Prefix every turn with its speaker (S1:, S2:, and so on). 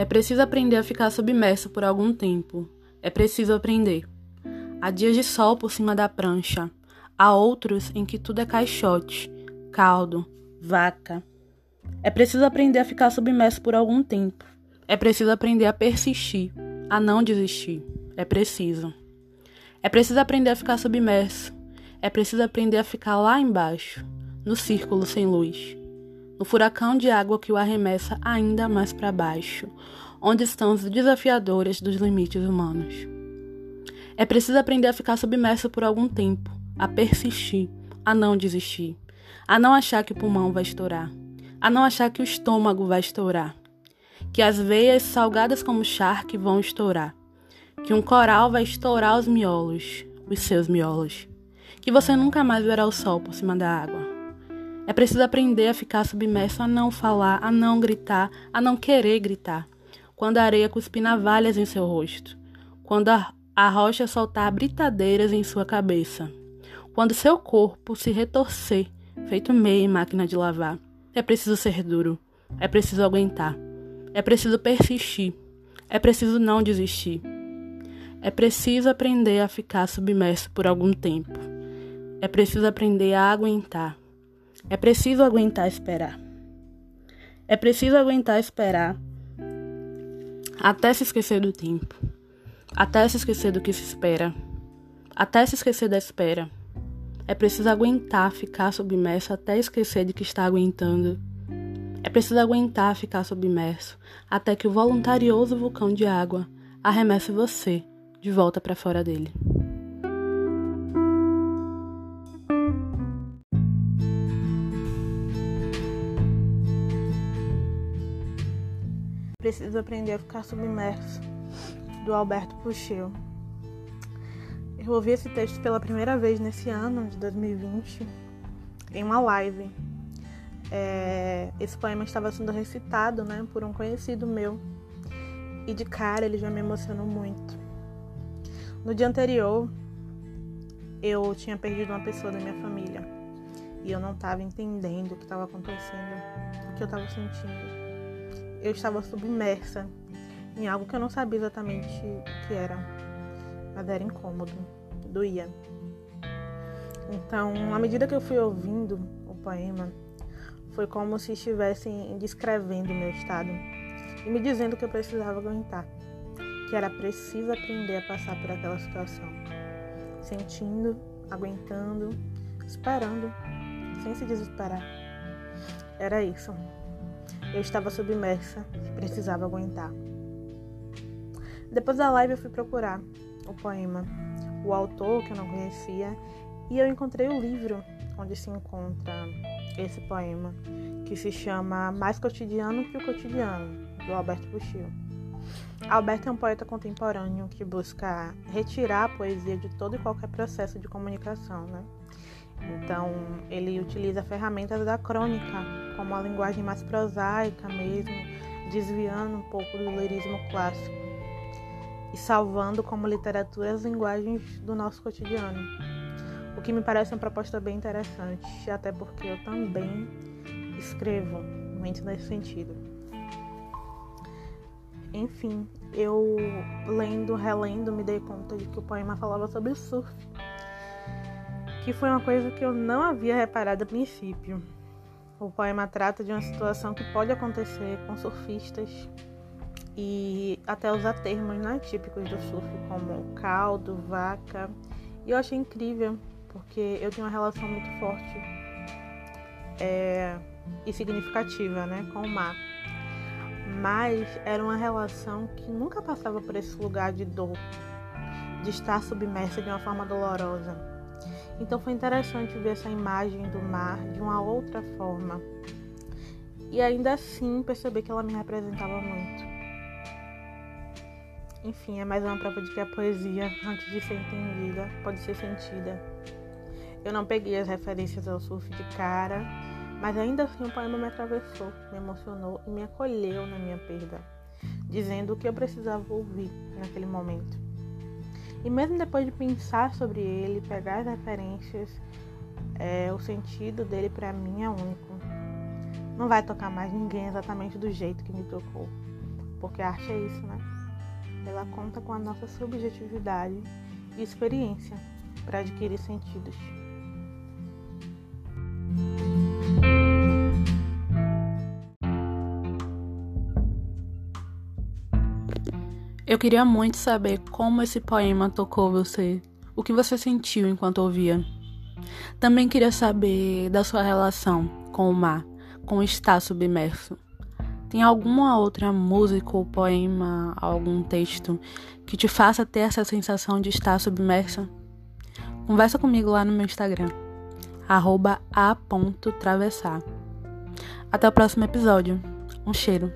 S1: É preciso aprender a ficar submerso por algum tempo. É preciso aprender. Há dias de sol por cima da prancha. Há outros em que tudo é caixote, caldo, vaca. É preciso aprender a ficar submerso por algum tempo. É preciso aprender a persistir, a não desistir. É preciso. É preciso aprender a ficar submerso. É preciso aprender a ficar lá embaixo, no círculo sem luz no furacão de água que o arremessa ainda mais para baixo, onde estão os desafiadores dos limites humanos. É preciso aprender a ficar submerso por algum tempo, a persistir, a não desistir, a não achar que o pulmão vai estourar, a não achar que o estômago vai estourar, que as veias salgadas como charque vão estourar, que um coral vai estourar os miolos, os seus miolos, que você nunca mais verá o sol por cima da água é preciso aprender a ficar submerso, a não falar, a não gritar, a não querer gritar. Quando a areia cuspir navalhas em seu rosto. Quando a, a rocha soltar britadeiras em sua cabeça. Quando seu corpo se retorcer, feito meia em máquina de lavar. É preciso ser duro. É preciso aguentar. É preciso persistir. É preciso não desistir. É preciso aprender a ficar submerso por algum tempo. É preciso aprender a aguentar. É preciso aguentar esperar. É preciso aguentar esperar até se esquecer do tempo, até se esquecer do que se espera, até se esquecer da espera. É preciso aguentar ficar submerso até esquecer de que está aguentando. É preciso aguentar ficar submerso até que o voluntarioso vulcão de água arremesse você de volta para fora dele.
S2: Preciso aprender a ficar submerso, do Alberto Puxeu. Eu ouvi esse texto pela primeira vez nesse ano de 2020 em uma live. É, esse poema estava sendo recitado né, por um conhecido meu e de cara ele já me emocionou muito. No dia anterior, eu tinha perdido uma pessoa da minha família e eu não estava entendendo o que estava acontecendo, o que eu estava sentindo eu estava submersa em algo que eu não sabia exatamente o que era, mas era incômodo, doía. Então, à medida que eu fui ouvindo o poema, foi como se estivessem descrevendo o meu estado e me dizendo que eu precisava aguentar, que era preciso aprender a passar por aquela situação, sentindo, aguentando, esperando, sem se desesperar. Era isso. Eu estava submersa e precisava aguentar. Depois da live eu fui procurar o poema, o autor que eu não conhecia, e eu encontrei o livro onde se encontra esse poema, que se chama Mais Cotidiano que o Cotidiano, do Alberto Buxil. Alberto é um poeta contemporâneo que busca retirar a poesia de todo e qualquer processo de comunicação, né? Então, ele utiliza ferramentas da crônica, como a linguagem mais prosaica mesmo, desviando um pouco do lirismo clássico e salvando como literatura as linguagens do nosso cotidiano. O que me parece uma proposta bem interessante, até porque eu também escrevo muito nesse sentido. Enfim, eu lendo, relendo, me dei conta de que o poema falava sobre surf que foi uma coisa que eu não havia reparado a princípio. O poema trata de uma situação que pode acontecer com surfistas e até usar termos né, típicos do surf, como caldo, vaca. E eu achei incrível, porque eu tinha uma relação muito forte é, e significativa né, com o mar. Mas era uma relação que nunca passava por esse lugar de dor, de estar submersa de uma forma dolorosa. Então foi interessante ver essa imagem do mar de uma outra forma. E ainda assim perceber que ela me representava muito. Enfim, é mais uma prova de que a poesia, antes de ser entendida, pode ser sentida. Eu não peguei as referências ao surf de cara, mas ainda assim o poema me atravessou, me emocionou e me acolheu na minha perda, dizendo o que eu precisava ouvir naquele momento. E mesmo depois de pensar sobre ele, pegar as referências, é, o sentido dele para mim é único. Não vai tocar mais ninguém exatamente do jeito que me tocou. porque a arte é isso, né? Ela conta com a nossa subjetividade e experiência para adquirir sentidos.
S1: Eu queria muito saber como esse poema tocou você, o que você sentiu enquanto ouvia. Também queria saber da sua relação com o mar, com estar submerso. Tem alguma outra música ou poema, algum texto que te faça ter essa sensação de estar submersa? Conversa comigo lá no meu Instagram, a.travessar. Até o próximo episódio. Um cheiro.